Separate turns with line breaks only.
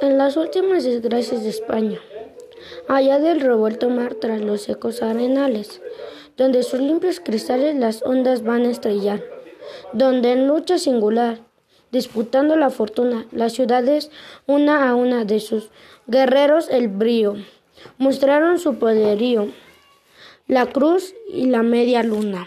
En las últimas desgracias de España, allá del revuelto mar tras los secos arenales, donde sus limpios cristales las ondas van a estrellar, donde en lucha singular, disputando la fortuna, las ciudades, una a una de sus guerreros el brío, mostraron su poderío, la cruz y la media luna.